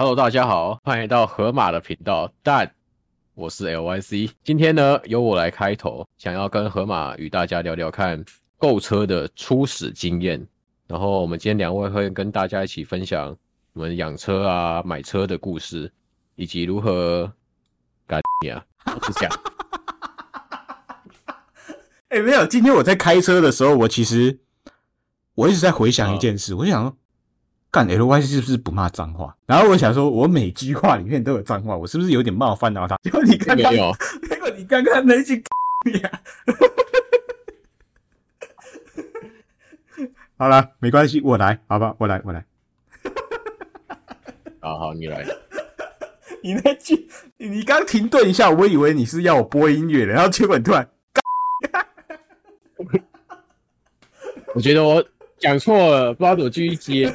Hello，大家好，欢迎来到河马的频道。但我是 LYC，今天呢由我来开头，想要跟河马与大家聊聊看购车的初始经验。然后我们今天两位会跟大家一起分享我们养车啊、买车的故事，以及如何干你啊，是这样。哎、欸，没有，今天我在开车的时候，我其实我一直在回想一件事，哦、我就想说。干 LYC 是不是不骂脏话？然后我想说，我每句话里面都有脏话，我是不是有点冒犯到他？结果你刚刚，结果你刚刚那句，好了，没关系，我来，好吧，我来，我来。好好，你来。你那句，你刚停顿一下，我以为你是要我播音乐的，然后结果你突然，我觉得我讲错了，不知道怎么继续接。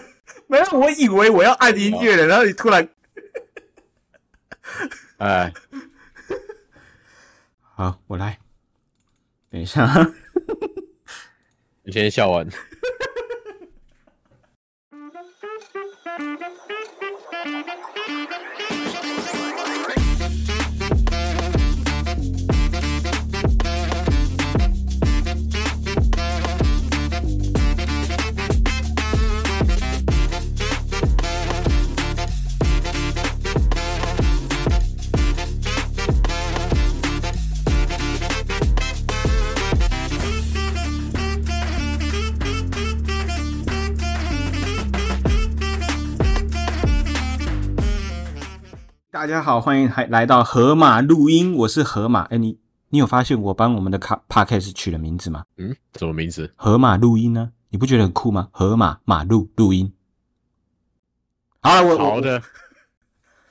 没有，我以为我要按音乐了，哦、然后你突然，哎，好，我来，等一下，你先笑完。大家好，欢迎还来到河马录音，我是河马。哎，你你有发现我帮我们的卡 podcast 取了名字吗？嗯，什么名字？河马录音呢？你不觉得很酷吗？河马马路录音。好了，我好的，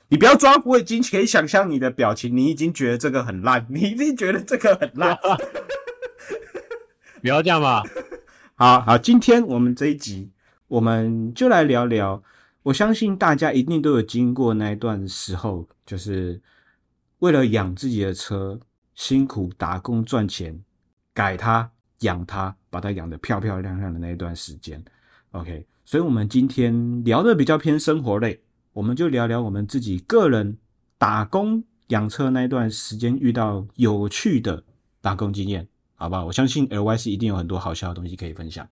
你不要装，我已经可以想象你的表情，你已经觉得这个很烂，你已经觉得这个很烂。不要这样嘛。好好，今天我们这一集，我们就来聊聊。我相信大家一定都有经过那一段时候，就是为了养自己的车，辛苦打工赚钱，改它、养它，把它养得漂漂亮亮的那一段时间。OK，所以我们今天聊的比较偏生活类，我们就聊聊我们自己个人打工养车那一段时间遇到有趣的打工经验，好不好？我相信 LYC 一定有很多好笑的东西可以分享。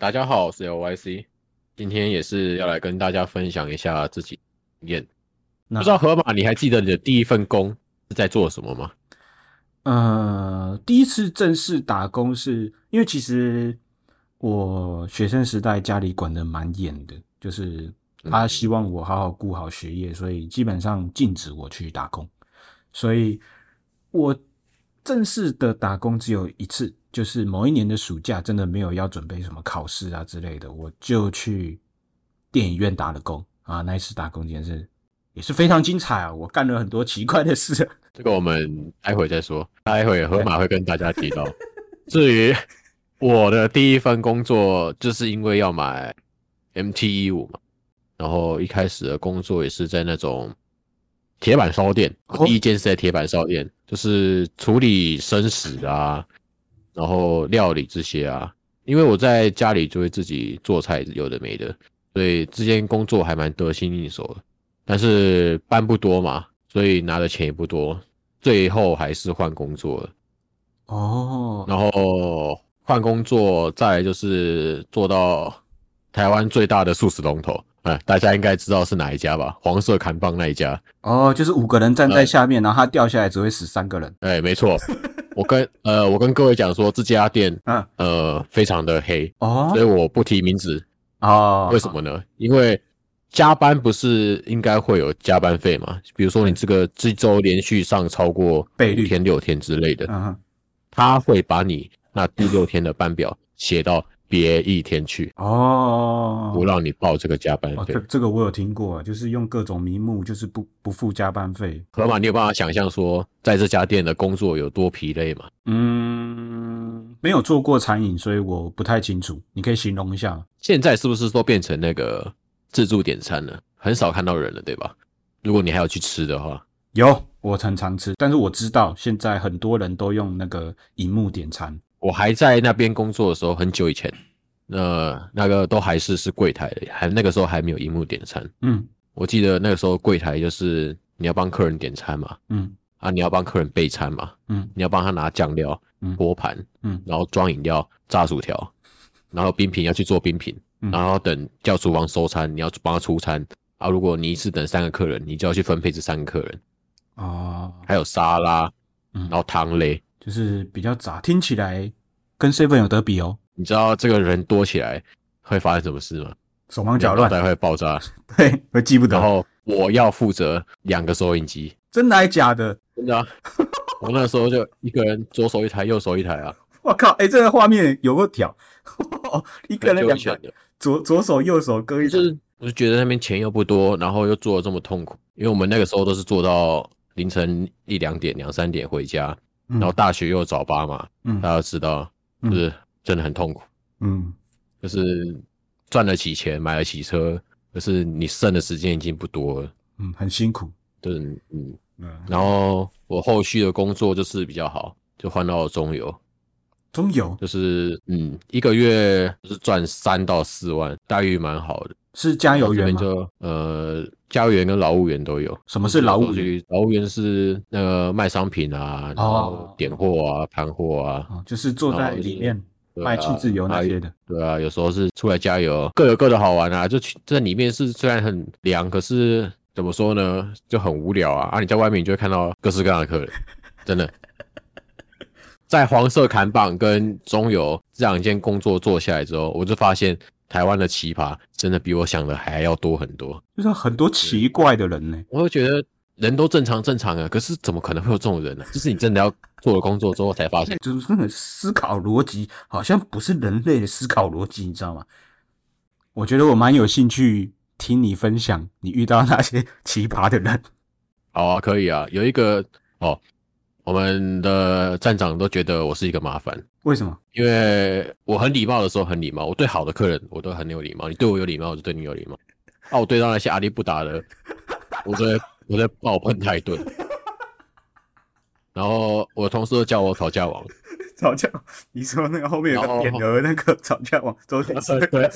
大家好，我是 LYC。今天也是要来跟大家分享一下自己经验。不知道河马，你还记得你的第一份工是在做什么吗？呃，第一次正式打工是因为其实我学生时代家里管的蛮严的，就是他希望我好好顾好学业，所以基本上禁止我去打工。所以我正式的打工只有一次。就是某一年的暑假，真的没有要准备什么考试啊之类的，我就去电影院打了工啊。那一次打工真是也是非常精彩啊！我干了很多奇怪的事。这个我们待会再说，待会河马会跟大家提到。至于我的第一份工作，就是因为要买 MT 一五嘛，然后一开始的工作也是在那种铁板烧店，第一件是在铁板烧店，就是处理生食啊。然后料理这些啊，因为我在家里就会自己做菜，有的没的，所以这件工作还蛮得心应手的。但是班不多嘛，所以拿的钱也不多，最后还是换工作了。哦，然后换工作，再来就是做到台湾最大的素食龙头，哎，大家应该知道是哪一家吧？黄色砍棒那一家。哦，就是五个人站在下面，嗯、然后他掉下来只会死三个人。哎，没错。我跟呃，我跟各位讲说，这家店，嗯，呃，非常的黑哦，所以我不提名字哦。为什么呢？因为加班不是应该会有加班费嘛？比如说你这个这周连续上超过五天六天之类的，嗯，他会把你那第六天的班表写到。别一天去哦，不让你报这个加班费。哦。这这个我有听过，就是用各种名目，就是不不付加班费。河马，你有办法想象说，在这家店的工作有多疲累吗？嗯，没有做过餐饮，所以我不太清楚。你可以形容一下。现在是不是都变成那个自助点餐了？很少看到人了，对吧？如果你还要去吃的话，有，我常常吃，但是我知道现在很多人都用那个荧幕点餐。我还在那边工作的时候，很久以前，那那个都还是是柜台的，还那个时候还没有荧幕点餐。嗯，我记得那个时候柜台就是你要帮客人点餐嘛，嗯，啊，你要帮客人备餐嘛，嗯，你要帮他拿酱料、托盘，嗯，然后装饮料、炸薯条，然后冰品要去做冰品，然后等叫厨房收餐，你要帮他出餐。啊。如果你一次等三个客人，你就要去分配这三个客人。哦，还有沙拉，然后汤类，就是比较杂，听起来跟 seven 有得比哦。你知道这个人多起来会发生什么事吗？手忙脚乱，脑袋会爆炸，对，会记不得。然后我要负责两个收音机，真的还假的？真的啊！我那时候就一个人左手一台，右手一台啊！我靠，哎、欸，这个画面有个条，一个人两台，左左手右手各一台。就是，我就觉得那边钱又不多，然后又做的这么痛苦，因为我们那个时候都是做到凌晨一两点、两三点回家，然后大学又早八嘛，嗯，大家知道，就是真的很痛苦，嗯，就是。赚得起钱，买得起车，可是你剩的时间已经不多了。嗯，很辛苦。对，嗯嗯。然后我后续的工作就是比较好，就换到了中油。中油就是嗯，一个月就是赚三到四万，待遇蛮好的。是加油员吗？就呃，加油员跟劳务员都有。什么是劳务员？劳务员是那个卖商品啊，然后点货啊，盘货啊，就是坐在里面。卖气自由那些的，对啊，有时候是出来加油，各有各的好玩啊。就去在里面是虽然很凉，可是怎么说呢，就很无聊啊。啊，你在外面你就会看到各式各样的客人，真的。在黄色砍棒跟中油这两件工作做下来之后，我就发现台湾的奇葩真的比我想的还要多很多，就是很多奇怪的人呢。我会觉得。人都正常正常啊，可是怎么可能会有这种人呢？就是你真的要做了工作之后才发现，就是那个思考逻辑好像不是人类的思考逻辑，你知道吗？我觉得我蛮有兴趣听你分享你遇到那些奇葩的人。好啊，可以啊。有一个哦，我们的站长都觉得我是一个麻烦。为什么？因为我很礼貌的时候很礼貌，我对好的客人我都很有礼貌。你对我有礼貌，我就对你有礼貌。啊，我对到那些阿力不达的，我觉得。我在爆喷他一顿，然后我同事都叫我吵架王。吵架？你说那个后面有个匾额，那个吵架王周天师。对。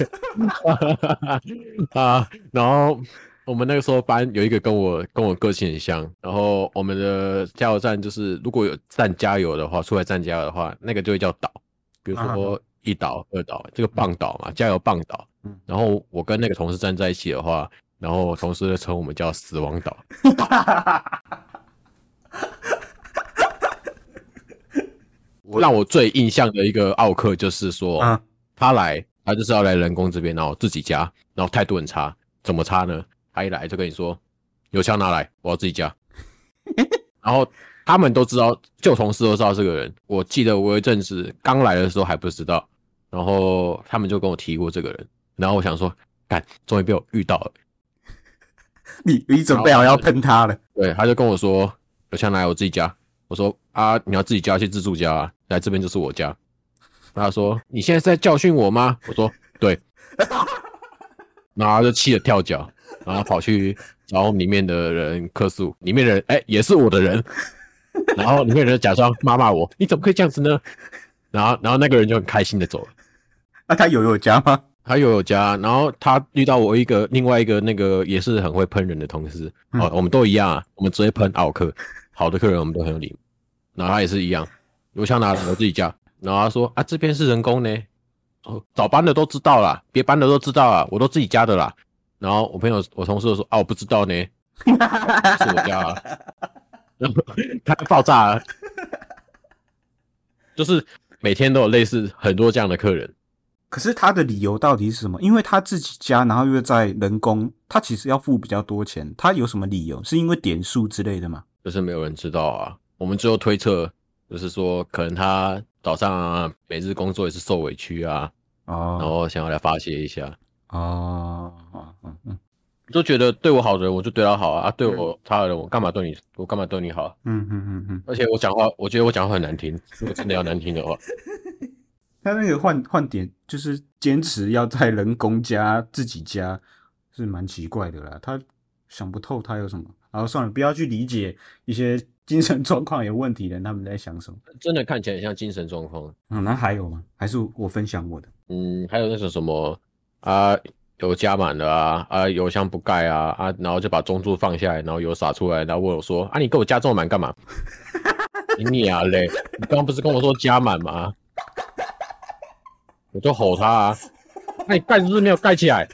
啊，然后我们那个时候班有一个跟我跟我个性很像，然后我们的加油站就是如果有站加油的话，出来站加油的话，那个就会叫岛，比如说一岛、二岛，这个棒岛嘛，加油棒岛。然后我跟那个同事站在一起的话。然后同事就称我们叫死亡岛。让我最印象的一个奥克就是说，他来，他就是要来人工这边，然后自己加，然后态度很差。怎么差呢？他一来就跟你说，有枪拿来，我要自己加。然后他们都知道，旧同事都知道这个人。我记得我有一阵子刚来的时候还不知道，然后他们就跟我提过这个人。然后我想说，干，终于被我遇到了。你你准备好要喷他了？对，他就跟我说：“有枪来，我自己加。”我说：“啊，你要自己加去自助加啊，来这边就是我家。”他说：“你现在是在教训我吗？”我说：“对。”然后他就气得跳脚，然后跑去找里面的人客诉，里面的人哎、欸、也是我的人，然后里面的人假装骂骂我：“你怎么可以这样子呢？”然后然后那个人就很开心的走了。那、啊、他有有加吗？他有有加，然后他遇到我一个另外一个那个也是很会喷人的同事，嗯、哦，我们都一样啊，我们直接喷奥客，好的客人我们都很有礼貌。然后他也是一样，油箱拿来我自己加，然后他说啊，这边是人工呢，哦，早班的都知道啦，别班的都知道啊，我都自己加的啦。然后我朋友我同事就说啊，我不知道呢，是我家啊，然后他爆炸了，就是每天都有类似很多这样的客人。可是他的理由到底是什么？因为他自己家，然后又在人工，他其实要付比较多钱。他有什么理由？是因为点数之类的吗？就是没有人知道啊。我们最后推测，就是说可能他早上啊，每日工作也是受委屈啊，哦，然后想要来发泄一下。哦，嗯嗯，就觉得对我好的人，我就对他好啊。啊，对我差的人，我干嘛对你？我干嘛对你好？嗯嗯嗯嗯。而且我讲话，我觉得我讲话很难听。如果真的要难听的话。他那个换换点就是坚持要在人工加自己加，是蛮奇怪的啦。他想不透他有什么，然后算了，不要去理解一些精神状况有问题的人他们在想什么。真的看起来很像精神状况。嗯，那还有吗？还是我分享我的？嗯，还有那种什么啊，油加满了啊啊，油箱不盖啊啊，然后就把中柱放下来，然后油洒出来，然后问我说啊，你给我加这么满干嘛？你娘嘞！你刚刚不是跟我说加满吗？我就吼他啊，那你盖是不是没有盖起来？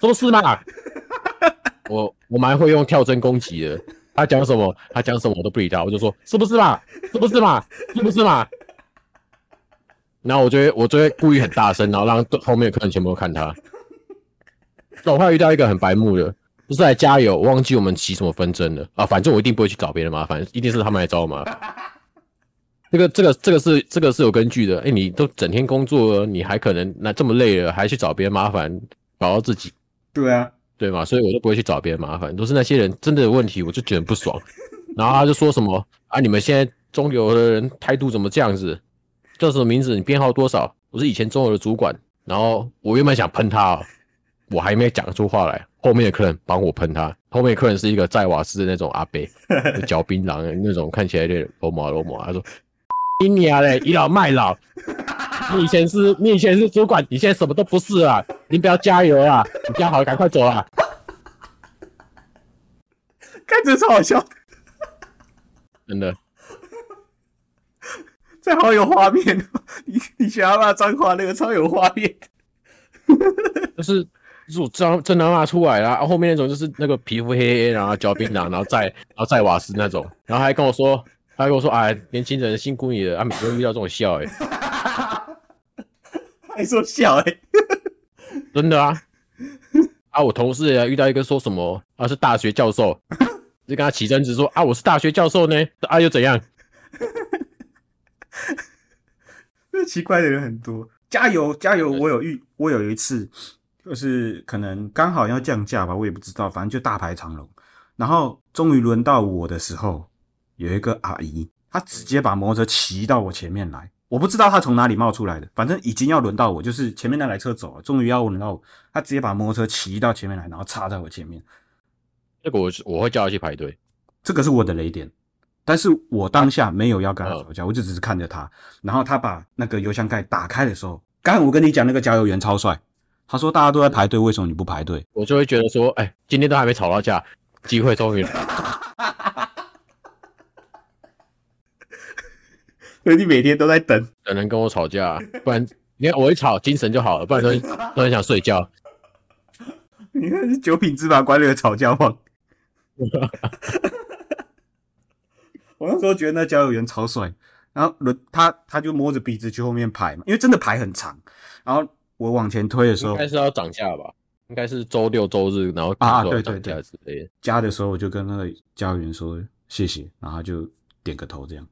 是不是嘛？我我蛮会用跳针攻击的。他讲什么？他讲什么我都不理他，我就说是不是嘛？是不是嘛？是不是嘛？然后我就会我就会故意很大声，然后让后面的客人全部都看他。那我还有遇到一个很白目的，不是来加油，我忘记我们起什么纷争了啊！反正我一定不会去找别人麻烦，一定是他们来找我麻烦。这个这个这个是这个是有根据的。哎，你都整天工作了，你还可能那这么累了，还去找别人麻烦，搞到自己。对啊。对嘛，所以我就不会去找别人麻烦，都是那些人真的有问题，我就觉得不爽。然后他就说什么啊，你们现在中流的人态度怎么这样子？叫什么名字？你编号多少？我是以前中油的主管。然后我原本想喷他，我还没讲出话来，后面的客人帮我喷他。后面的客人是一个在瓦斯的那种阿伯，嚼槟榔那种，看起来有点罗毛罗毛。他说：“你娘嘞，倚老卖老。你以前是，你以前是主管，你现在什么都不是啊！你不要加油啊！你加好了，赶快走啊！看着超好笑，真的，这好有画面。你你想要骂脏话，那个超有画面。就是就是我真真的骂出来了，后面那种就是那个皮肤黑黑，然后嚼槟榔，然后再然后再瓦斯那种，然后还跟我说，他还跟我说，哎，年轻人辛苦你了，啊，每次遇到这种笑，哎。还说笑哎、欸，真的啊！啊，我同事也遇到一个说什么啊，是大学教授，就跟他起争执说啊，我是大学教授呢，啊又怎样？这奇怪的人很多，加油加油！我有遇，我有一次就是可能刚好要降价吧，我也不知道，反正就大排长龙。然后终于轮到我的时候，有一个阿姨，她直接把摩托车骑到我前面来。我不知道她从哪里冒出来的，反正已经要轮到我，就是前面那台车走了，终于要轮到我，她直接把摩托车骑到前面来，然后插在我前面。这个我我会叫他去排队，这个是我的雷点，但是我当下没有要跟他吵架，我就只是看着他，然后他把那个油箱盖打开的时候，刚才我跟你讲那个加油员超帅，他说大家都在排队，为什么你不排队？我就会觉得说，哎，今天都还没吵到架，机会终于来了。所以你每天都在等，等人跟我吵架，不然你看我一吵精神就好了，不然都 都很想睡觉。你看是九品芝麻官那个吵架王。我那时候觉得那加油员超帅，然后轮他他就摸着鼻子去后面排嘛，因为真的排很长。然后我往前推的时候，应该是要涨价吧？应该是周六周日，然后啊对对对之类的。加的时候我就跟那个加油员说谢谢，然后就点个头这样。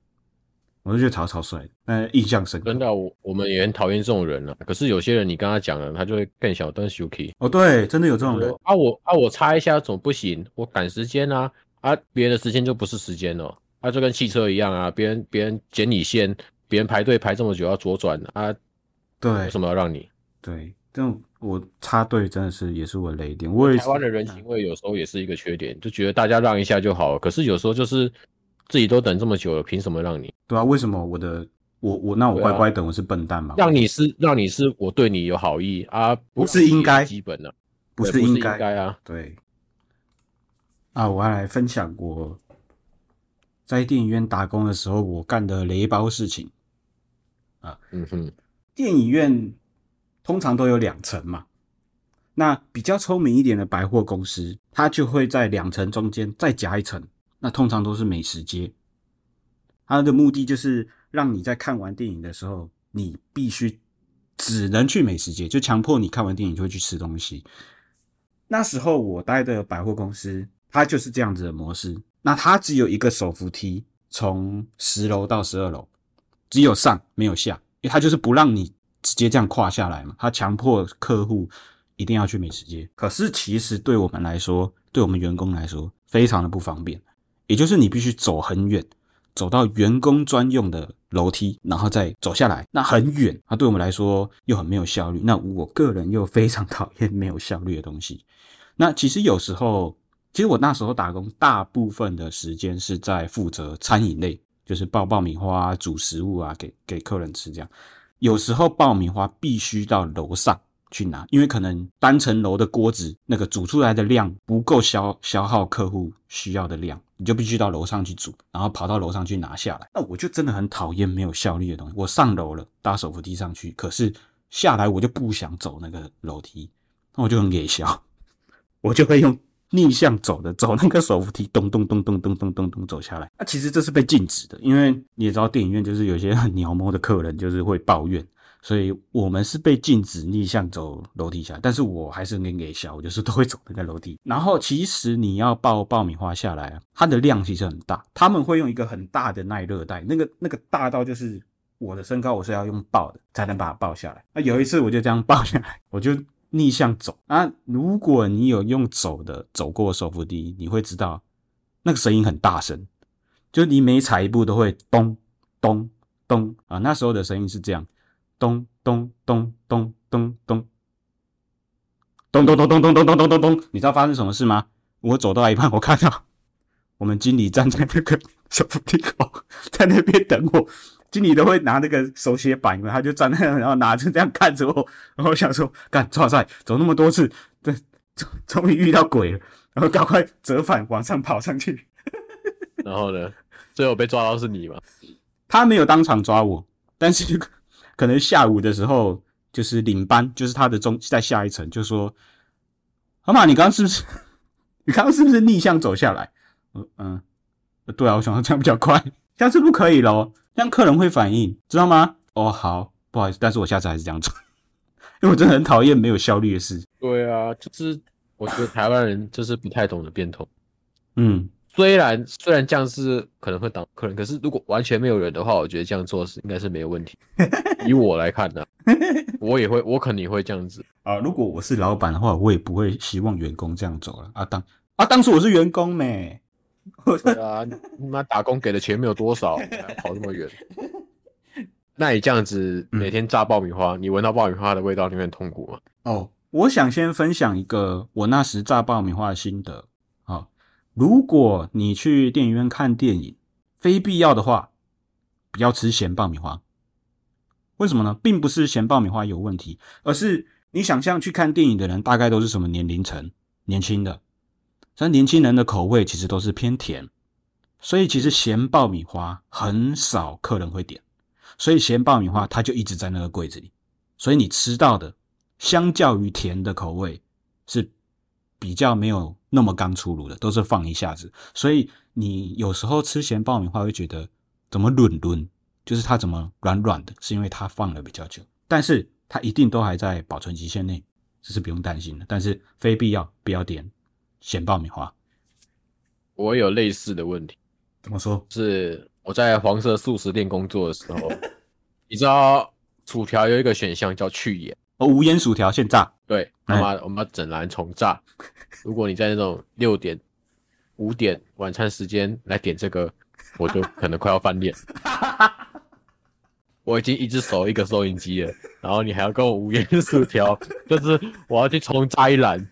我就觉得超超帅，那，印象深刻。真的，我我们也很讨厌这种人啊。可是有些人，你跟他讲了，他就会更小灯 Suki。哦，对，真的有这种人啊！我啊，我插一下总不行，我赶时间啊啊！别人的时间就不是时间哦，啊，就跟汽车一样啊，别人别人剪你线，别人排队排这么久要左转啊，对，为什么要让你？对，这种我插队真的是也是我雷点。我也台湾的人情味有时候也是一个缺点，就觉得大家让一下就好了。可是有时候就是。自己都等这么久了，凭什么让你？对啊，为什么我的我我那我乖乖等，我是笨蛋吗？让你是让你是我对你有好意啊，不是应该基本的，不是应该啊，对。啊，我还来分享过在电影院打工的时候我干的雷包事情啊，嗯哼，电影院通常都有两层嘛，那比较聪明一点的百货公司，它就会在两层中间再夹一层。那通常都是美食街，它的目的就是让你在看完电影的时候，你必须只能去美食街，就强迫你看完电影就会去吃东西。那时候我待的百货公司，它就是这样子的模式。那它只有一个手扶梯，从十楼到十二楼，只有上没有下，因为它就是不让你直接这样跨下来嘛。它强迫客户一定要去美食街。可是其实对我们来说，对我们员工来说，非常的不方便。也就是你必须走很远，走到员工专用的楼梯，然后再走下来，那很远，那对我们来说又很没有效率。那我个人又非常讨厌没有效率的东西。那其实有时候，其实我那时候打工，大部分的时间是在负责餐饮类，就是爆爆米花啊、煮食物啊，给给客人吃这样。有时候爆米花必须到楼上去拿，因为可能单层楼的锅子那个煮出来的量不够消消耗客户需要的量，你就必须到楼上去煮，然后跑到楼上去拿下来。那我就真的很讨厌没有效率的东西。我上楼了，搭手扶梯上去，可是下来我就不想走那个楼梯，那我就很给笑，我就会用。逆向走的，走那个手扶梯，咚咚咚咚咚咚咚咚走下来。那、啊、其实这是被禁止的，因为你也知道，电影院就是有些很鸟毛的客人，就是会抱怨，所以我们是被禁止逆向走楼梯下来。但是我还是很给小，我就是都会走那个楼梯。然后其实你要抱爆米花下来啊，它的量其实很大，他们会用一个很大的耐热袋，那个那个大到就是我的身高，我是要用抱的才能把它抱下来。那有一次我就这样抱下来，我就。逆向走啊！如果你有用走的走过手扶梯，你会知道那个声音很大声，就你每踩一步都会咚咚咚啊！那时候的声音是这样，咚咚咚咚咚咚咚咚咚咚咚咚咚咚咚咚。你知道发生什么事吗？我走到一半，我看到我们经理站在那个手扶梯口，在那边等我。经理都会拿那个手写板，他就站那，然后拿着这样看着我，然后想说，干，哇塞，走那么多次，这终终于遇到鬼了，然后赶快折返往上跑上去。然后呢，最后被抓到是你吗？他没有当场抓我，但是可能下午的时候，就是领班，就是他的中在下一层，就说：“河马，你刚刚是不是？你刚刚是不是逆向走下来？”嗯嗯，对啊，我想说这样比较快，下次不可以咯。让客人会反应，知道吗？哦，好，不好意思，但是我下次还是这样做，因为我真的很讨厌没有效率的事。对啊，就是我觉得台湾人就是不太懂得变通。嗯，虽然虽然这样是可能会挡客人，可是如果完全没有人的话，我觉得这样做是应该是没有问题。以我来看呢、啊，我也会，我肯定会这样子啊。如果我是老板的话，我也不会希望员工这样走了啊。当啊，当初我是员工咩。对啊，你妈打工给的钱没有多少，还 要跑那么远。那你这样子每天炸爆米花，嗯、你闻到爆米花的味道，你会很痛苦吗？哦，我想先分享一个我那时炸爆米花的心得啊、哦。如果你去电影院看电影，非必要的话，不要吃咸爆米花。为什么呢？并不是咸爆米花有问题，而是你想象去看电影的人大概都是什么年龄层？年轻的。但年轻人的口味其实都是偏甜，所以其实咸爆米花很少客人会点，所以咸爆米花它就一直在那个柜子里，所以你吃到的相较于甜的口味是比较没有那么刚出炉的，都是放一下子，所以你有时候吃咸爆米花会觉得怎么软软，就是它怎么软软的，是因为它放了比较久，但是它一定都还在保存期限内，这是不用担心的，但是非必要不要点。咸爆米花，我有类似的问题。怎么说？是我在黄色素食店工作的时候，你知道薯条有一个选项叫去盐哦，无盐薯条现炸。对，我们我们要整篮重炸。如果你在那种六点、五点晚餐时间来点这个，我就可能快要翻脸。我已经一只手一个收音机了，然后你还要跟我无盐薯条，就是我要去重炸一篮。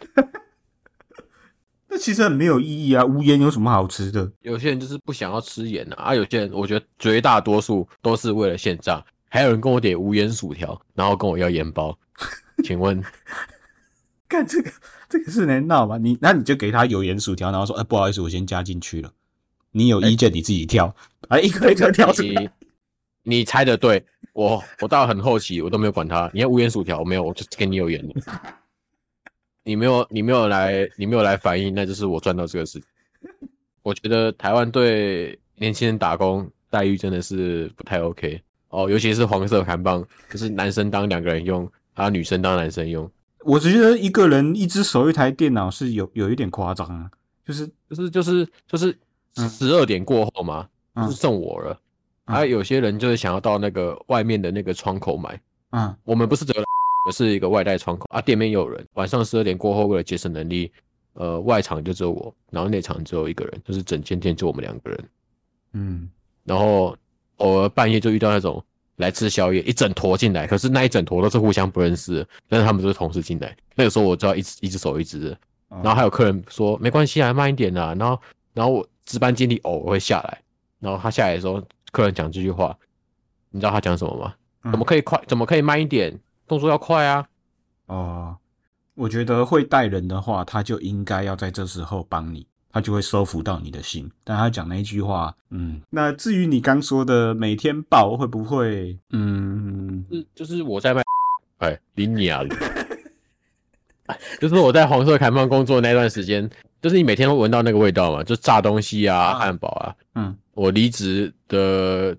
那其实很没有意义啊！无盐有什么好吃的？有些人就是不想要吃盐啊，啊，有些人我觉得绝大多数都是为了现炸。还有人跟我点无盐薯条，然后跟我要盐包，请问，干这个这个是能闹吗？你那你就给他有盐薯条，然后说，哎、欸，不好意思，我先加进去了。你有意见你自己挑，哎、欸，一颗一颗挑出来。你，你猜的对，我我到很后期我都没有管他。你要无盐薯条，我没有，我就给你有盐的。你没有，你没有来，你没有来反映，那就是我赚到这个事。我觉得台湾对年轻人打工待遇真的是不太 OK 哦，尤其是黄色韩棒，就是男生当两个人用，啊，女生当男生用。我只觉得一个人一只手一台电脑是有有一点夸张啊，就是就是就是就是十二点过后嘛，嗯、就是剩我了。还、嗯啊、有些人就是想要到那个外面的那个窗口买，嗯，我们不是这个。是一个外带窗口啊，店面有人。晚上十二点过后，为了节省能力，呃，外场就只有我，然后内场只有一个人，就是整间店就我们两个人。嗯，然后偶尔半夜就遇到那种来吃宵夜，一整坨进来，可是那一整坨都是互相不认识的，但是他们都是同时进来。那个时候我就要一只一只手一只的，然后还有客人说没关系啊，慢一点啊。然后然后我值班经理偶尔会下来，然后他下来的时候，客人讲这句话，你知道他讲什么吗？怎么可以快？怎么可以慢一点？动作要快啊！哦，我觉得会带人的话，他就应该要在这时候帮你，他就会收服到你的心。但他讲那一句话，嗯，那至于你刚说的每天报会不会，嗯，是就是我在卖，哎，理你啊，就是我在黄色看板工作那段时间，就是你每天都闻到那个味道嘛，就炸东西啊，汉堡啊，嗯，我离职的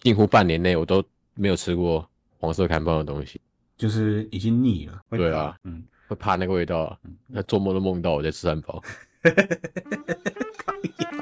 近乎半年内，我都没有吃过黄色看板的东西。就是已经腻了。对啊，嗯，会怕那个味道，那做梦都梦到我在吃汉堡。